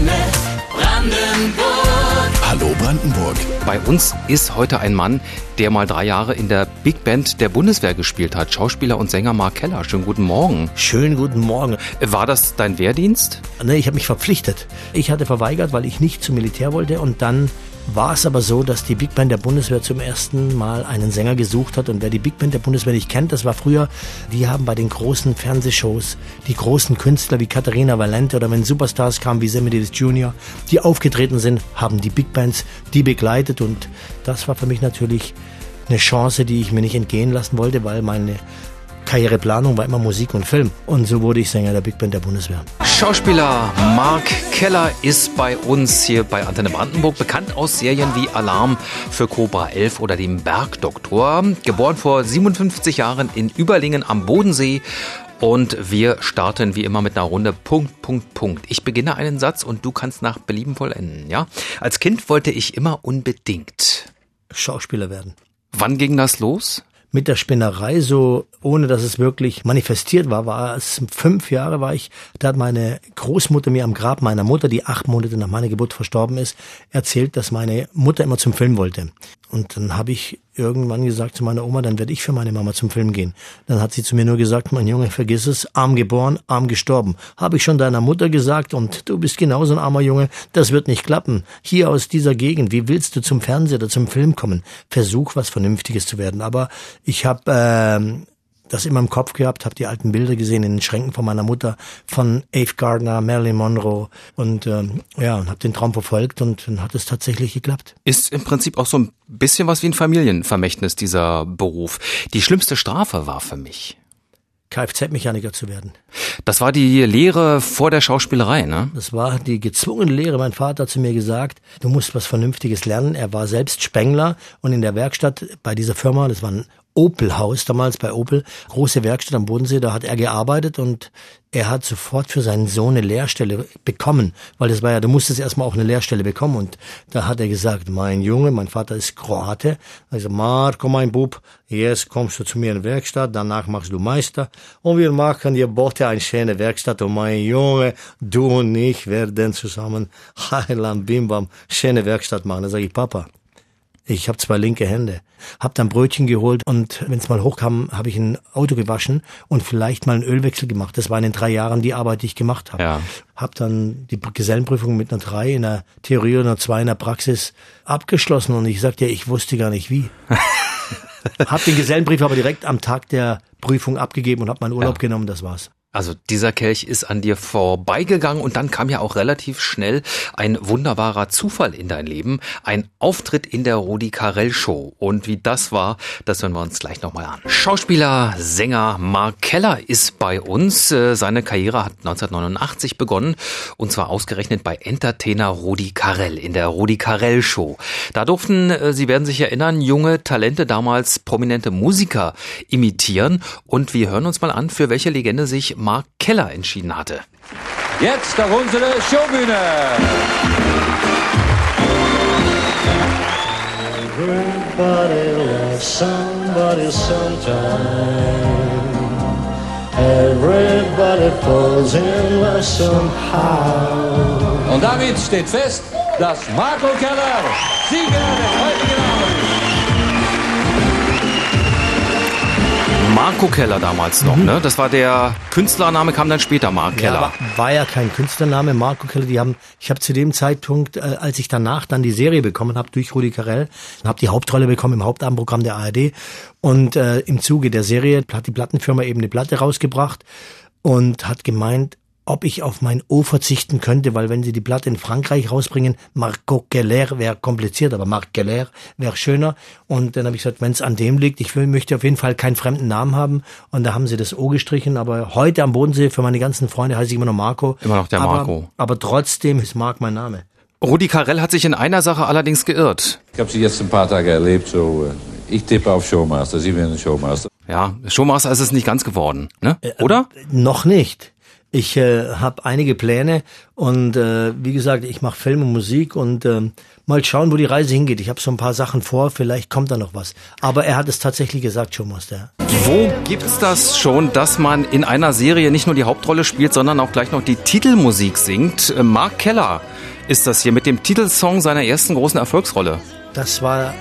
Antenne Brandenburg. Hallo Brandenburg. Bei uns ist heute ein Mann, der mal drei Jahre in der Big Band der Bundeswehr gespielt hat. Schauspieler und Sänger Mark Keller. Schönen guten Morgen. Schönen guten Morgen. War das dein Wehrdienst? Nee, ich habe mich verpflichtet. Ich hatte verweigert, weil ich nicht zum Militär wollte und dann war es aber so, dass die Big Band der Bundeswehr zum ersten Mal einen Sänger gesucht hat. Und wer die Big Band der Bundeswehr nicht kennt, das war früher, die haben bei den großen Fernsehshows die großen Künstler wie Katharina Valente oder wenn Superstars kamen wie Sammy Davis Jr., die aufgetreten sind, haben die Big Bands die begleitet. Und das war für mich natürlich eine Chance, die ich mir nicht entgehen lassen wollte, weil meine Karriereplanung war immer Musik und Film. Und so wurde ich Sänger der Big Band der Bundeswehr. Schauspieler Mark Keller ist bei uns hier bei Antenne Brandenburg bekannt aus Serien wie Alarm für Cobra 11 oder dem Bergdoktor. Geboren vor 57 Jahren in Überlingen am Bodensee. Und wir starten wie immer mit einer Runde Punkt, Punkt, Punkt. Ich beginne einen Satz und du kannst nach Belieben vollenden, ja? Als Kind wollte ich immer unbedingt Schauspieler werden. Wann ging das los? Mit der Spinnerei so, ohne dass es wirklich manifestiert war, war es fünf Jahre war ich, da hat meine Großmutter mir am Grab meiner Mutter, die acht Monate nach meiner Geburt verstorben ist, erzählt, dass meine Mutter immer zum Film wollte. Und dann habe ich irgendwann gesagt zu meiner Oma, dann werde ich für meine Mama zum Film gehen. Dann hat sie zu mir nur gesagt, mein Junge, vergiss es, arm geboren, arm gestorben. Habe ich schon deiner Mutter gesagt und du bist genauso ein armer Junge, das wird nicht klappen. Hier aus dieser Gegend, wie willst du zum Fernseher oder zum Film kommen? Versuch, was Vernünftiges zu werden. Aber ich habe äh, das immer im Kopf gehabt, habe die alten Bilder gesehen in den Schränken von meiner Mutter, von Ave Gardner, Marilyn Monroe und ähm, ja, und habe den Traum verfolgt und dann hat es tatsächlich geklappt. Ist im Prinzip auch so ein bisschen was wie ein Familienvermächtnis dieser Beruf. Die schlimmste Strafe war für mich. Kfz-Mechaniker zu werden. Das war die Lehre vor der Schauspielerei, ne? Das war die gezwungene Lehre. Mein Vater hat zu mir gesagt, du musst was Vernünftiges lernen. Er war selbst Spengler und in der Werkstatt bei dieser Firma, das war ein Opel-Haus damals bei Opel, große Werkstatt am Bodensee, da hat er gearbeitet und er hat sofort für seinen Sohn eine Lehrstelle bekommen, weil das war ja, du musstest erstmal auch eine Lehrstelle bekommen und da hat er gesagt, mein Junge, mein Vater ist Kroate, also Marco, mein Bub, jetzt kommst du zu mir in die Werkstatt, danach machst du Meister und wir machen dir Bote eine schöne Werkstatt und mein Junge, du und ich werden zusammen Heiland Bimbam schöne Werkstatt machen. Da sage ich, Papa, ich habe zwei linke Hände. Hab dann Brötchen geholt und wenn es mal hochkam, habe ich ein Auto gewaschen und vielleicht mal einen Ölwechsel gemacht. Das war in den drei Jahren die Arbeit, die ich gemacht habe. Ja. Hab dann die Gesellenprüfung mit einer drei in der Theorie und einer zwei in der Praxis abgeschlossen und ich sagte, ja, ich wusste gar nicht wie. hab den Gesellenbrief aber direkt am Tag der Prüfung abgegeben und hab meinen Urlaub ja. genommen, das war's. Also dieser Kelch ist an dir vorbeigegangen und dann kam ja auch relativ schnell ein wunderbarer Zufall in dein Leben, ein Auftritt in der Rudi Carell Show. Und wie das war, das hören wir uns gleich nochmal an. Schauspieler, Sänger Mark Keller ist bei uns. Äh, seine Karriere hat 1989 begonnen und zwar ausgerechnet bei Entertainer Rudi Carell in der Rudi Carell Show. Da durften, äh, Sie werden sich erinnern, junge Talente, damals prominente Musiker imitieren und wir hören uns mal an, für welche Legende sich Mark Keller entschieden hatte. Jetzt auf unsere Showbühne. Everybody loves somebody sometime. Everybody falls in love somehow. Und damit steht fest, dass Marco Keller Sieger des heutigen Marco Keller damals noch, mhm. ne? Das war der Künstlername, kam dann später Mark Keller. Ja, war, war, ja kein Künstlername, Marco Keller. Die haben, ich habe zu dem Zeitpunkt, äh, als ich danach dann die Serie bekommen habe durch Rudi Carell, habe die Hauptrolle bekommen im Hauptabendprogramm der ARD und äh, im Zuge der Serie hat die Plattenfirma eben eine Platte rausgebracht und hat gemeint, ob ich auf mein O verzichten könnte, weil wenn sie die Platte in Frankreich rausbringen, Marco Keller wäre kompliziert, aber Marc Keller wäre schöner. Und dann habe ich gesagt, wenn es an dem liegt, ich will, möchte auf jeden Fall keinen fremden Namen haben. Und da haben sie das O gestrichen. Aber heute am Bodensee für meine ganzen Freunde heiße ich immer noch Marco. Immer noch der aber, Marco. Aber trotzdem ist Marc mein Name. Rudi Carell hat sich in einer Sache allerdings geirrt. Ich habe sie jetzt ein paar Tage erlebt, so äh, ich tippe auf Showmaster, Sie werden Showmaster. Ja, Showmaster ist es nicht ganz geworden, ne? Oder? Äh, noch nicht. Ich äh, habe einige Pläne und äh, wie gesagt, ich mache Film und Musik und äh, mal schauen, wo die Reise hingeht. Ich habe so ein paar Sachen vor, vielleicht kommt da noch was. Aber er hat es tatsächlich gesagt, Thomas. Der. Wo gibt's das schon, dass man in einer Serie nicht nur die Hauptrolle spielt, sondern auch gleich noch die Titelmusik singt? Äh, Mark Keller ist das hier mit dem Titelsong seiner ersten großen Erfolgsrolle. Das war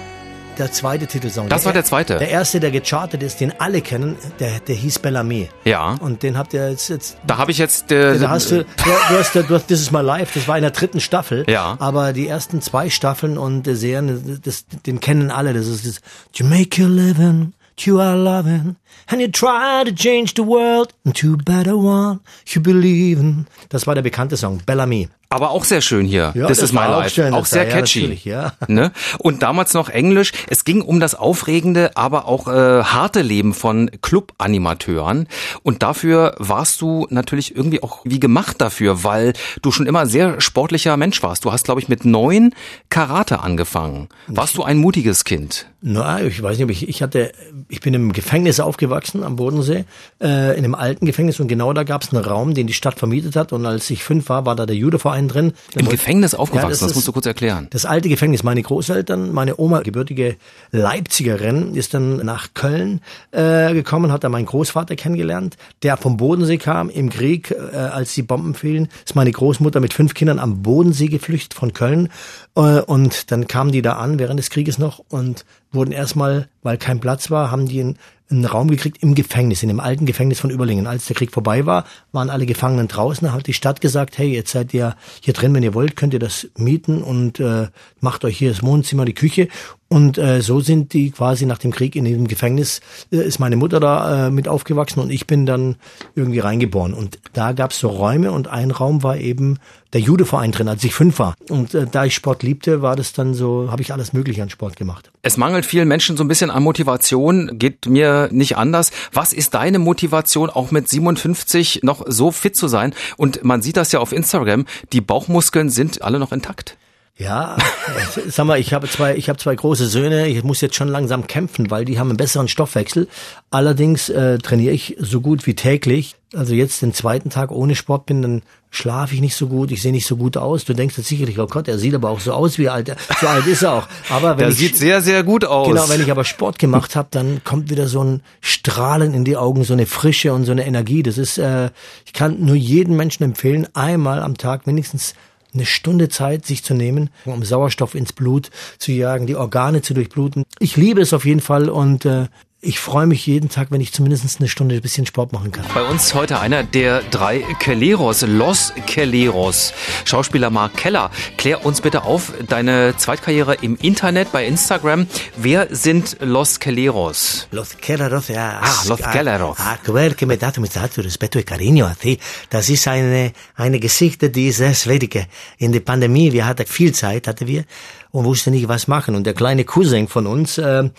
der zweite Titelsong. Das war der zweite? Der erste, der gechartet ist, den alle kennen, der, der hieß Bellamy. Ja. Und den habt ihr jetzt... jetzt Da habe ich jetzt... Äh, da hast du, du, hast, du hast This is my life, das war in der dritten Staffel. Ja. Aber die ersten zwei Staffeln und äh, Serien, das, den kennen alle. Das ist das You make your living, you are loving, and you try to change the world into a better one. You believe in. Das war der bekannte Song, Bellamy. Aber auch sehr schön hier. Ja, das, das ist my life. schön, auch sehr war- ja, catchy. natürlich, ja. Ne? Und damals noch Englisch. Es ging um das aufregende, aber auch äh, harte Leben von Club-Animateuren. Und dafür warst du natürlich irgendwie auch wie gemacht dafür, weil du schon immer sehr sportlicher Mensch warst. Du hast, glaube ich, mit neun Karate angefangen. Warst du ein mutiges Kind? Na, ich weiß nicht, ob ich, ich hatte, ich bin im Gefängnis aufgewachsen am Bodensee, äh, in einem alten Gefängnis. Und genau da gab es einen Raum, den die Stadt vermietet hat. Und als ich fünf war, war da der Judeverein drin. Im Gefängnis aufgewachsen, das das, ist- musst du kurz erklären. Das alte Gefängnis, meine Großeltern, meine Oma, gebürtige Leipzigerin, ist dann nach Köln äh, gekommen, hat da meinen Großvater kennengelernt, der vom Bodensee kam im Krieg, äh, als die Bomben fielen, ist meine Großmutter mit fünf Kindern am Bodensee geflüchtet von Köln. Äh, und dann kamen die da an während des Krieges noch und wurden erstmal, weil kein Platz war, haben die einen, einen Raum gekriegt im Gefängnis, in dem alten Gefängnis von Überlingen. Als der Krieg vorbei war, waren alle Gefangenen draußen, hat die Stadt gesagt, hey, jetzt seid ihr hier drin, wenn ihr wollt, könnt ihr das mieten und äh, macht euch hier das Wohnzimmer, die Küche. Und äh, so sind die quasi nach dem Krieg in diesem Gefängnis, äh, ist meine Mutter da äh, mit aufgewachsen und ich bin dann irgendwie reingeboren. Und da gab's so Räume und ein Raum war eben der Judeverein drin, als ich fünf war. Und äh, da ich Sport liebte, war das dann so, habe ich alles Mögliche an Sport gemacht. Es mangelt vielen Menschen so ein bisschen an Motivation, geht mir nicht anders. Was ist deine Motivation, auch mit 57 noch so fit zu sein? Und man sieht das ja auf Instagram, die Bauchmuskeln sind alle noch intakt. Ja, äh, sag mal, ich habe zwei, ich habe zwei große Söhne. Ich muss jetzt schon langsam kämpfen, weil die haben einen besseren Stoffwechsel. Allerdings äh, trainiere ich so gut wie täglich. Also jetzt den zweiten Tag ohne Sport bin, dann schlafe ich nicht so gut, ich sehe nicht so gut aus. Du denkst jetzt sicherlich, oh Gott, er sieht aber auch so aus wie alt. er- So alt ist er auch. Aber wenn Der ich sieht sehr, sehr gut aus. Genau, wenn ich aber Sport gemacht habe, dann kommt wieder so ein Strahlen in die Augen, so eine Frische und so eine Energie. Das ist, äh, ich kann nur jedem Menschen empfehlen, einmal am Tag mindestens eine Stunde Zeit sich zu nehmen, um Sauerstoff ins Blut zu jagen, die Organe zu durchbluten. Ich liebe es auf jeden Fall und äh, ich freue mich jeden Tag, wenn ich zumindest eine Stunde ein bisschen Sport machen kann. Bei uns heute einer der drei Kelleros, Los Kelleros. Schauspieler Mark Keller, klär uns bitte auf, deine Zweitkarriere im Internet bei Instagram. Wer sind Los Kelleros? Los Kelleros, ja. Ah, Los Kelleros. Ah, quel que me dato mit dato respeto y cariño a ti. Das ist eine, eine Geschichte, die ist sehr schwierig. In der Pandemie, wir hatten viel Zeit, hatten wir, und wussten nicht, was machen. Und der kleine Cousin von uns, äh,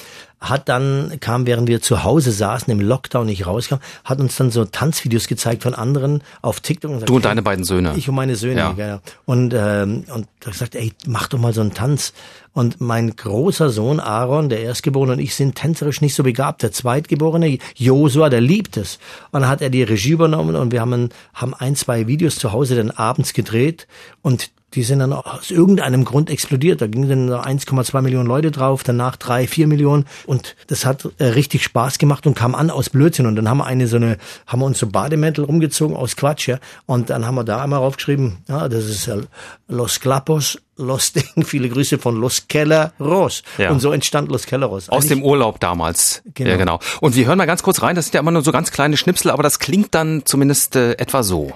hat dann, kam, während wir zu Hause saßen, im Lockdown nicht rauskamen, hat uns dann so Tanzvideos gezeigt von anderen auf TikTok. sagt, Du und deine beiden Söhne. ich und meine Söhne, Ja. ja. ja. Und, ähm, und da gesagt, ey, mach doch mal so einen Tanz. Und mein großer Sohn Aaron, der Erstgeborene und ich sind tänzerisch nicht so begabt. Der Zweitgeborene Josua, der liebt es. Und dann hat er die Regie übernommen und wir haben, haben ein, zwei Videos zu Hause dann abends gedreht und die sind dann aus irgendeinem Grund explodiert. Da gingen dann 1,2 Millionen Leute drauf, danach drei, vier Millionen. Und das hat äh, richtig Spaß gemacht und kam an aus Blödsinn. Und dann haben wir eine so eine, haben wir uns so Bademäntel rumgezogen aus Quatsch, ja. Und dann haben wir da einmal raufgeschrieben, ja, das ist äh, Los Clapos, Los Ding, viele Grüße von Los Kelleros. Ja. Und so entstand Los Kelleros. Aus dem Urlaub damals. Genau. Ja, genau. Und wir hören mal ganz kurz rein. Das sind ja immer nur so ganz kleine Schnipsel, aber das klingt dann zumindest äh, etwa so.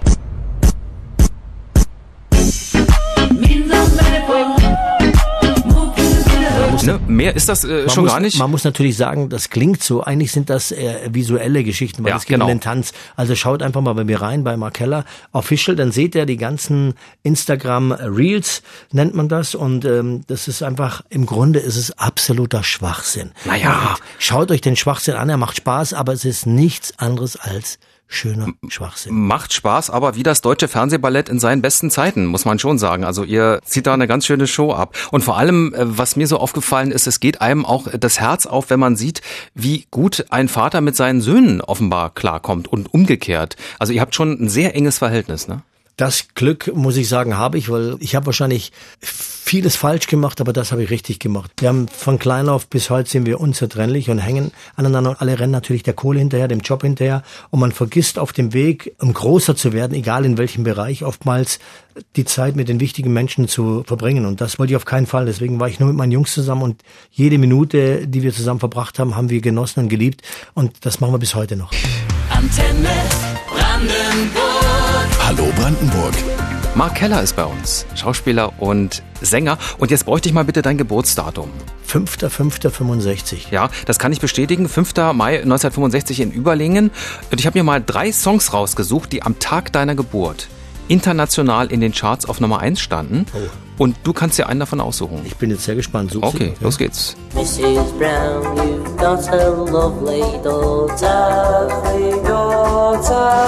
Ne? Mehr ist das äh, schon muss, gar nicht. Man muss natürlich sagen, das klingt so. Eigentlich sind das äh, visuelle Geschichten, weil Ja, es geht genau. um den Tanz. Also schaut einfach mal bei mir rein bei Markella Official, dann seht ihr die ganzen Instagram Reels, nennt man das. Und ähm, das ist einfach, im Grunde ist es absoluter Schwachsinn. Naja. Und Schaut euch den Schwachsinn an, er macht Spaß, aber es ist nichts anderes als schöner Schwachsinn. Macht Spaß, aber wie das deutsche Fernsehballett in seinen besten Zeiten, muss man schon sagen. Also ihr zieht da eine ganz schöne Show ab. Und vor allem, äh, was mir so aufgefallen ist, es geht einem auch das Herz auf, wenn man sieht, wie gut ein Vater mit seinen Söhnen offenbar klarkommt und umgekehrt. Also ihr habt schon ein sehr enges Verhältnis, ne? Das Glück, muss ich sagen, habe ich, weil ich habe wahrscheinlich vieles falsch gemacht, aber das habe ich richtig gemacht. Wir haben von klein auf bis heute sind wir unzertrennlich und hängen aneinander und alle rennen natürlich der Kohle hinterher, dem Job hinterher und man vergisst auf dem Weg, um großer zu werden, egal in welchem Bereich, oftmals die Zeit mit den wichtigen Menschen zu verbringen und das wollte ich auf keinen Fall. Deswegen war ich nur mit meinen Jungs zusammen und jede Minute, die wir zusammen verbracht haben, haben wir genossen und geliebt und das machen wir bis heute noch. Antenne Brandenburg. Hallo Brandenburg. Mark Keller ist bei uns, Schauspieler und Sänger. Und jetzt bräuchte ich mal bitte dein Geburtsdatum. 5.5.65. Ja, das kann ich bestätigen. 5. Mai 1965 in Überlingen. Und ich habe mir mal drei Songs rausgesucht, die am Tag deiner Geburt international in den Charts auf Nummer 1 standen. Oh. Und du kannst dir einen davon aussuchen. Ich bin jetzt sehr gespannt. Such Okay, sie. los geht's. Mrs. Brown, you've got a lovely daughter, lovely daughter.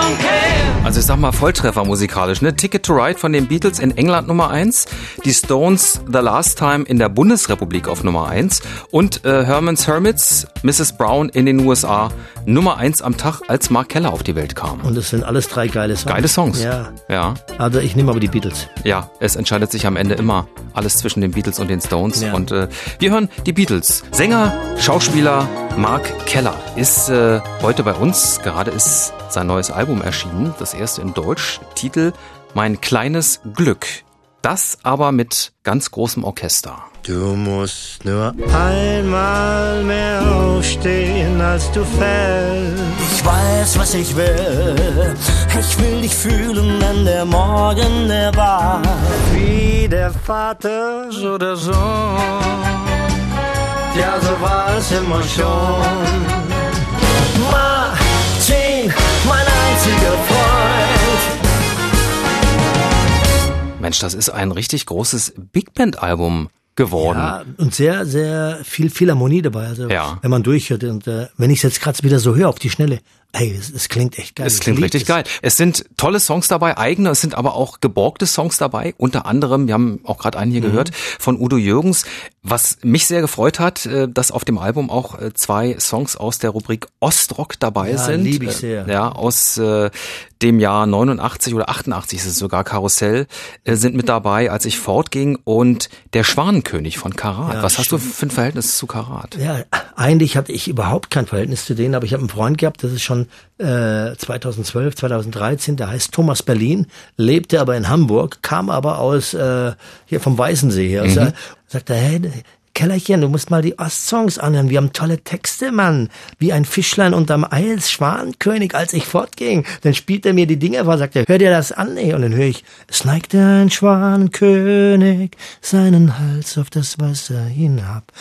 Also ich sag mal Volltreffer musikalisch, ne? Ticket to Ride von den Beatles in England Nummer 1, die Stones The Last Time in der Bundesrepublik auf Nummer 1 und äh, Herman's Hermits, Mrs. Brown in den USA Nummer 1 am Tag, als Mark Keller auf die Welt kam. Und es sind alles drei geile Songs. Geile Songs. Ja. Ja, Also ich nehme aber die Beatles. ja, es entscheidet sich am Ende immer alles zwischen den Beatles und den Stones. Ja. Und äh, wir hören die Beatles. Sänger, Schauspieler Mark Keller ist äh, heute bei uns. Gerade ist sein neues Album erschienen, das erste in Deutsch. Titel Mein kleines Glück. Das aber mit ganz großem Orchester. Du musst nur einmal mehr aufstehen, als du fällst. Ich weiß, was ich will. Ich will dich fühlen, wenn der Morgen erwacht. Wie der Vater, so der Sohn. Ja, so war es immer schon. Martin, mein einziger Freund. Mensch, das ist ein richtig großes Big Band Album geworden. Ja, und sehr, sehr viel Philharmonie dabei. Also Ja. wenn man durchhört und äh, wenn ich es jetzt gerade wieder so höre auf die Schnelle, ey, es, klingt echt geil. Es Ich klingt lieb richtig geil. Es sind tolle Songs dabei, eigene, es sind aber auch geborgte Songs dabei. Unter anderem, wir haben auch gerade einen hier Mhm. gehört, von Udo Jürgens. Was mich sehr gefreut hat, äh, dass auf dem Album auch äh, zwei Songs aus der Rubrik Ostrock dabei Ja, sind. lieb ich Äh, sehr. Ja, aus äh, dem Jahr 89 oder 88 ist es sogar Karussell, äh, sind mit dabei, als ich fortging. Und der Schwanenkönig von Karat. Ja, Was hast du für ein Verhältnis zu Karat? Ja, eigentlich hatte ich überhaupt kein Verhältnis zu denen, aber ich habe einen Freund gehabt, das ist schon äh, 2012, 2013, der heißt Thomas Berlin, lebte aber in Hamburg, kam aber aus äh, hier vom Weißensee her. Mhm. Sagt er, hey, Kellerchen, du musst mal die Ostsongs anhören. Wir haben tolle Texte, Mann. Wie ein Fischlein unterm Eis, Schwanenkönig, als ich fortging. Dann spielt er mir die Dinge vor, sagt er, hör dir das an, ey. Und dann höre ich, es neigte ein Schwanenkönig seinen Hals auf das Wasser hinab.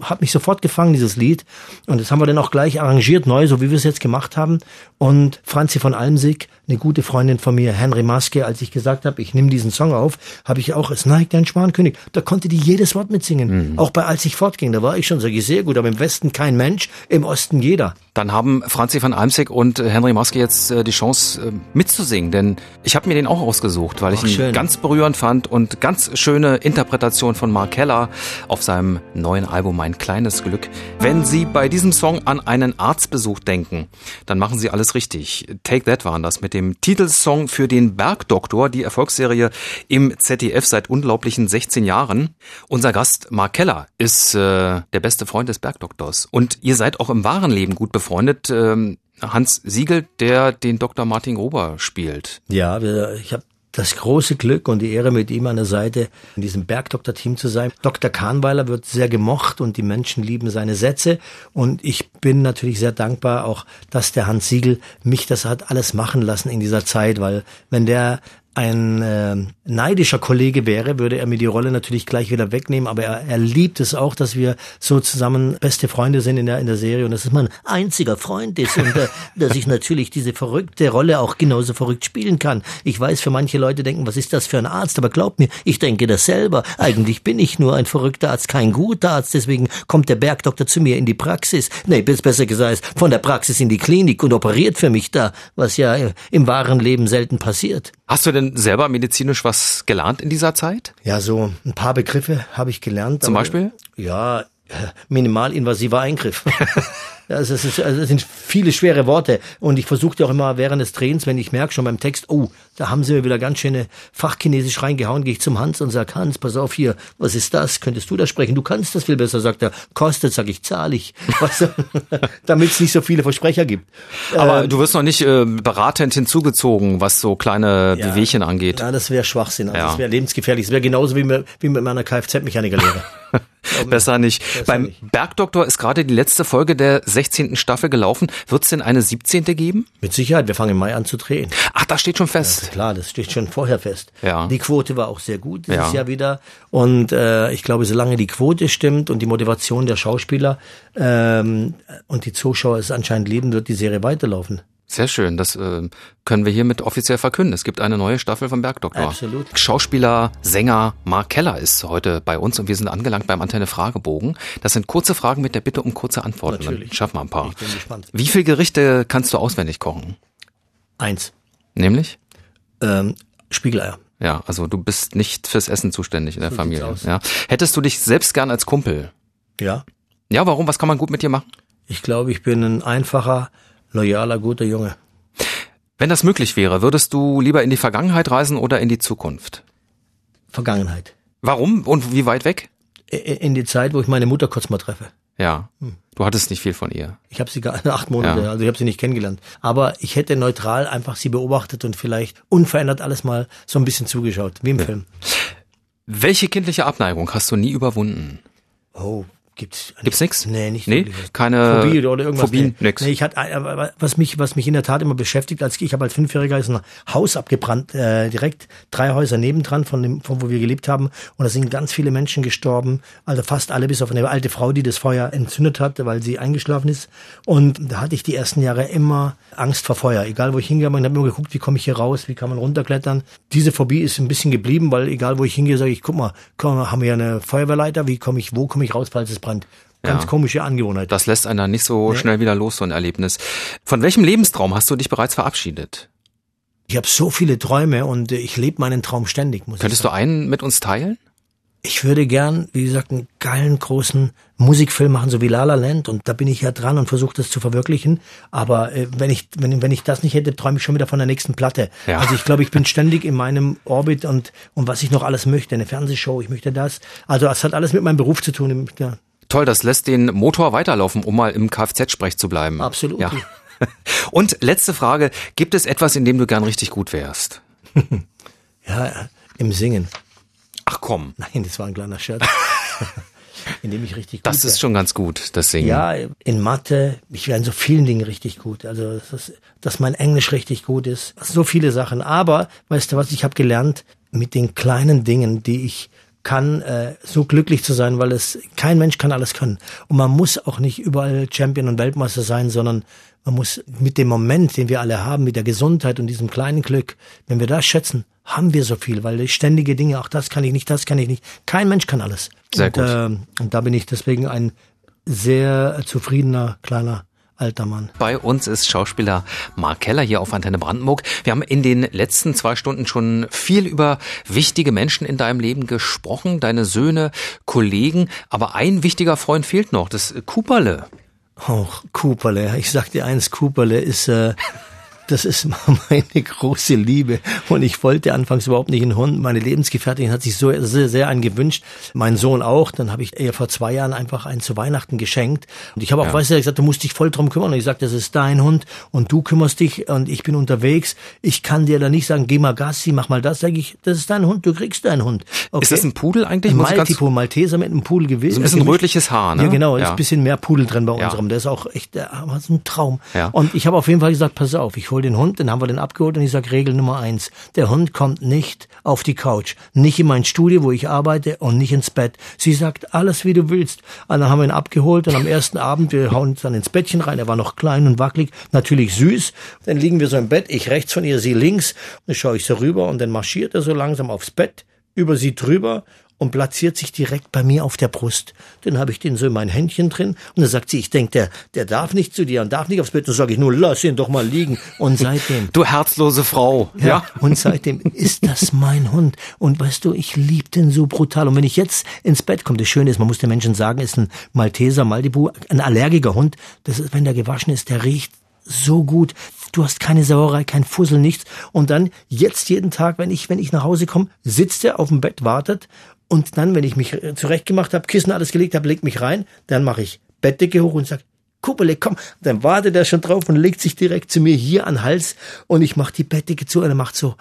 Hat mich sofort gefangen, dieses Lied. Und das haben wir dann auch gleich arrangiert, neu, so wie wir es jetzt gemacht haben. Und Franzi von Almsig, eine gute Freundin von mir, Henry Maske, als ich gesagt habe, ich nehme diesen Song auf, habe ich auch, es neigt ein Schwanenkönig. Da konnte die jedes Wort mitsingen. Auch bei Als ich fortging, da war ich schon, sage ich, sehr gut, aber im Westen kein Mensch, im Osten jeder. Dann haben Franzi van Almsig und äh, Henry Maske jetzt äh, die Chance äh, mitzusingen, denn ich habe mir den auch ausgesucht, weil ich Ach, ihn schön. ganz berührend fand und ganz schöne Interpretation von Mark Keller auf seinem neuen Album Mein kleines Glück. Wenn Sie bei diesem Song an einen Arztbesuch denken, dann machen Sie alles richtig. Take That waren das mit dem Titelsong für den Bergdoktor, die Erfolgsserie im ZDF seit unglaublichen 16 Jahren. Unser Gast Mark Keller ist äh, der beste Freund des Bergdoktors und ihr seid auch im wahren Leben gut befreundet. Ähm, Hans Siegel, der den Dr. Martin Gruber spielt. Ja, ich habe das große Glück und die Ehre, mit ihm an der Seite in diesem Bergdoktor-Team zu sein. Dr. Kahnweiler wird sehr gemocht und die Menschen lieben seine Sätze. Und ich bin natürlich sehr dankbar auch, dass der Hans Siegel mich das hat alles machen lassen in dieser Zeit, weil wenn der ein äh, neidischer Kollege wäre, würde er mir die Rolle natürlich gleich wieder wegnehmen, aber er, er liebt es auch, dass wir so zusammen beste Freunde sind in der, in der Serie und dass es mein einziger Freund ist und äh, dass ich natürlich diese verrückte Rolle auch genauso verrückt spielen kann. Ich weiß, für manche Leute denken, was ist das für ein Arzt, aber glaub mir, ich denke das selber. Eigentlich bin ich nur ein verrückter Arzt, kein guter Arzt, deswegen kommt der Bergdoktor zu mir in die Praxis. Nee, bis besser gesagt, von der Praxis in die Klinik und operiert für mich da, was ja äh, im wahren Leben selten passiert. Hast du denn selber medizinisch was gelernt in dieser Zeit? Ja, so ein paar Begriffe habe ich gelernt. Zum Beispiel? Ja, äh, minimalinvasiver Eingriff. Also es, ist, also es sind viele schwere Worte und ich versuchte auch immer während des Trainings, wenn ich merke schon beim Text, oh, da haben sie mir wieder ganz schöne Fachchinesisch reingehauen, gehe ich zum Hans und sag, Hans, pass auf hier, was ist das? Könntest du das sprechen? Du kannst das viel besser, sagt er. Kostet, sag ich, zahle ich. Damit es nicht so viele Versprecher gibt. Aber Ähm, du wirst noch nicht äh, beratend hinzugezogen, was so kleine Ja. Bewegchen angeht. Ja, das wäre Schwachsinn. Also Ja. Das wäre lebensgefährlich. Das wäre genauso wie mit, wie mit meiner Kfz-Mechanikerlehre. Besser nicht. Beim nicht. Bergdoktor ist gerade die letzte Folge der 16. Staffel gelaufen. Wird es denn eine 17. geben? Mit Sicherheit, wir fangen im Mai an zu drehen. Ach, das steht schon fest. Klar, das steht schon vorher fest. Ja. Die Quote war auch sehr gut dieses Ja. Jahr wieder. Und äh, ich glaube, solange die Quote stimmt und die Motivation der Schauspieler ähm, und die Zuschauer es anscheinend lieben, wird die Serie weiterlaufen. Sehr schön. Das äh, können wir hiermit offiziell verkünden. Es gibt eine neue Staffel vom Bergdoktor. Absolut. Schauspieler, Sänger Mark Keller ist heute bei uns und wir sind angelangt beim Antenne Fragebogen. Das sind kurze Fragen mit der Bitte um kurze Antworten. Natürlich. Dann Schaffen wir ein paar. Ich bin gespannt. Wie viele Gerichte kannst du auswendig kochen? Eins. Nämlich? Ähm, Spiegeleier. Ja, also du bist nicht fürs Essen zuständig in der So Familie. Ja. Hättest du dich selbst gern als Kumpel? Ja. Ja, warum? Was kann man gut mit dir machen? Ich glaube, ich bin ein einfacher, loyaler, guter Junge. Wenn das möglich wäre, würdest du lieber in die Vergangenheit reisen oder in die Zukunft? Vergangenheit. Warum und wie weit weg? In die Zeit, wo ich meine Mutter kurz mal treffe. Ja, du hattest nicht viel von ihr. Ich habe sie gar acht Monate, Ja. also ich habe sie nicht kennengelernt. Aber ich hätte neutral einfach sie beobachtet und vielleicht unverändert alles mal so ein bisschen zugeschaut, wie im Film. Welche kindliche Abneigung hast du nie überwunden? Oh, gibt's Gibt's nix? Nee, nicht Nee, wirklich. keine Phobie oder irgendwas. Phobien, nee. nix. Nee, ich hatte äh, was mich was mich in der Tat immer beschäftigt, als ich habe als Fünfjähriger ist ein Haus abgebrannt, äh, direkt drei Häuser nebendran von dem von wo wir gelebt haben und da sind ganz viele Menschen gestorben, also fast alle bis auf eine alte Frau, die das Feuer entzündet hatte, weil sie eingeschlafen ist und da hatte ich die ersten Jahre immer Angst vor Feuer, egal wo ich hingegangen bin, habe immer geguckt, wie komme ich hier raus, wie kann man runterklettern. Diese Phobie ist ein bisschen geblieben, weil egal wo ich hingehe, sage ich, guck mal, komm, haben wir hier eine Feuerwehrleiter, wie komme ich, wo komme ich raus, falls es brennt. Ganz Ja. komische Angewohnheit. Das lässt einer nicht so schnell wieder los, so ein Erlebnis. Von welchem Lebenstraum hast du dich bereits verabschiedet? Ich habe so viele Träume und äh, ich lebe meinen Traum ständig, muss Könntest ich du sagen. einen mit uns teilen? Ich würde gern, wie gesagt, einen geilen, großen Musikfilm machen, so wie La La Land. Und da bin ich ja dran und versuche das zu verwirklichen. Aber äh, wenn, ich, wenn, wenn ich das nicht hätte, träume ich schon wieder von der nächsten Platte. Ja. Also ich glaube, ich bin ständig in meinem Orbit und, und was ich noch alles möchte. Eine Fernsehshow, ich möchte das. Also es hat alles mit meinem Beruf zu tun. Ja, Toll, das lässt den Motor weiterlaufen, um mal im Kfz-Sprech zu bleiben. Absolut. Ja. Und letzte Frage, gibt es etwas, in dem du gern richtig gut wärst? ja, im Singen. Ach komm, Nein, das war ein kleiner Scherz. in dem ich richtig gut das wär. ist schon ganz gut, das Singen. Ja, in Mathe, ich wäre in so vielen Dingen richtig gut. Also, dass, dass mein Englisch richtig gut ist. So viele Sachen. Aber, weißt du was, ich habe gelernt, mit den kleinen Dingen, die ich kann, äh, so glücklich zu sein, weil es kein Mensch kann alles können. Und man muss auch nicht überall Champion und Weltmeister sein, sondern man muss mit dem Moment, den wir alle haben, mit der Gesundheit und diesem kleinen Glück, wenn wir das schätzen, haben wir so viel, weil ständige Dinge, auch das kann ich nicht, das kann ich nicht. Kein Mensch kann alles. Sehr und, gut. Äh, und da bin ich deswegen ein sehr zufriedener kleiner alter Mann. Bei uns ist Schauspieler Mark Keller hier auf Antenne Brandenburg. Wir haben in den letzten zwei Stunden schon viel über wichtige Menschen in deinem Leben gesprochen, deine Söhne, Kollegen, aber ein wichtiger Freund fehlt noch, das Kuperle. Och, Cooperle. Ich sag dir eins, Cooperle ist, äh, das ist meine große Liebe. Und ich wollte anfangs überhaupt nicht einen Hund. Meine Lebensgefährtin hat sich so sehr, sehr einen gewünscht. Mein Sohn auch. Dann habe ich ihr vor zwei Jahren einfach einen zu Weihnachten geschenkt. Und ich habe auch, Ja. weißt du, gesagt, du musst dich voll drum kümmern. Und ich sagte, das ist dein Hund und du kümmerst dich und ich bin unterwegs. Ich kann dir da nicht sagen, geh mal Gassi, mach mal das. Sag ich, das ist dein Hund, du kriegst deinen Hund. Okay. Ist das ein Pudel eigentlich? Ein Maltipol, Malteser mit einem Pudel gewesen. So ein bisschen rötliches Haar, ne? Ja, genau. Ja. Ist ein bisschen mehr Pudel drin bei Ja. unserem. Der ist auch echt, der so ein Traum. Ja. Und ich habe auf jeden Fall gesagt, pass auf, ich hole den Hund, dann haben wir den abgeholt und ich sage Regel Nummer eins. Der Hund kommt nicht auf die Couch, nicht in mein Studio, wo ich arbeite und nicht ins Bett. Sie sagt alles, wie du willst. Und dann haben wir ihn abgeholt und am ersten Abend, wir hauen uns dann ins Bettchen rein. Er war noch klein und wackelig, natürlich süß. Dann liegen wir so im Bett, ich rechts von ihr, sie links. Dann schaue ich so rüber und dann marschiert er so langsam aufs Bett, über sie drüber und platziert sich direkt bei mir auf der Brust. Dann habe ich den so in mein Händchen drin und dann sagt sie, ich denke, der, der darf nicht zu dir und darf nicht aufs Bett. Dann sage ich nur, lass ihn doch mal liegen. Und seitdem Du herzlose Frau. ja. Und seitdem ist das mein Hund. Und weißt du, ich lieb den so brutal. Und wenn ich jetzt ins Bett komme, das Schöne ist, man muss den Menschen sagen, ist ein Malteser, Maldibu, ein allergiker Hund. Das ist, wenn der gewaschen ist, der riecht so gut. Du hast keine Sauerei, kein Fussel, nichts. Und dann jetzt jeden Tag, wenn ich, wenn ich nach Hause komme, sitzt er auf dem Bett, wartet. Und dann, wenn ich mich zurechtgemacht habe, Kissen alles gelegt habe, legt mich rein, dann mache ich Bettdecke hoch und sag, Kuppele, komm. Dann wartet er schon drauf und legt sich direkt zu mir hier an den Hals und ich mach die Bettdecke zu und er macht so,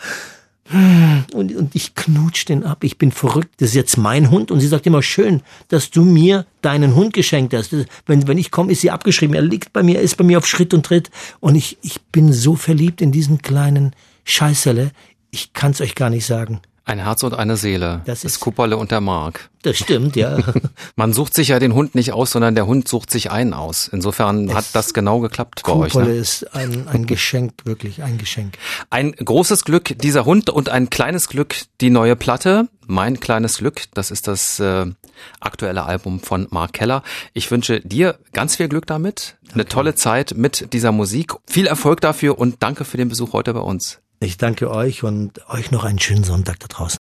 und, und ich knutsch den ab. Ich bin verrückt. Das ist jetzt mein Hund. Und sie sagt immer, schön, dass du mir deinen Hund geschenkt hast. Wenn, wenn ich komme, ist sie abgeschrieben. Er liegt bei mir, er ist bei mir auf Schritt und Tritt. Und ich, ich bin so verliebt in diesen kleinen Scheißerle. Ich kann's euch gar nicht sagen. Ein Herz und eine Seele. Das ist- Kupperle und der Mark. Das stimmt, ja. Man sucht sich ja den Hund nicht aus, sondern der Hund sucht sich einen aus. Insofern hat das genau geklappt bei euch. Kuppele Ne? ist ein, ein Geschenk, wirklich ein Geschenk. Ein großes Glück dieser Hund und ein kleines Glück die neue Platte. Mein kleines Glück, das ist das äh, aktuelle Album von Mark Keller. Ich wünsche dir ganz viel Glück damit, eine tolle Zeit mit dieser Musik, viel Erfolg dafür und danke für den Besuch heute bei uns. Ich danke euch und euch noch einen schönen Sonntag da draußen.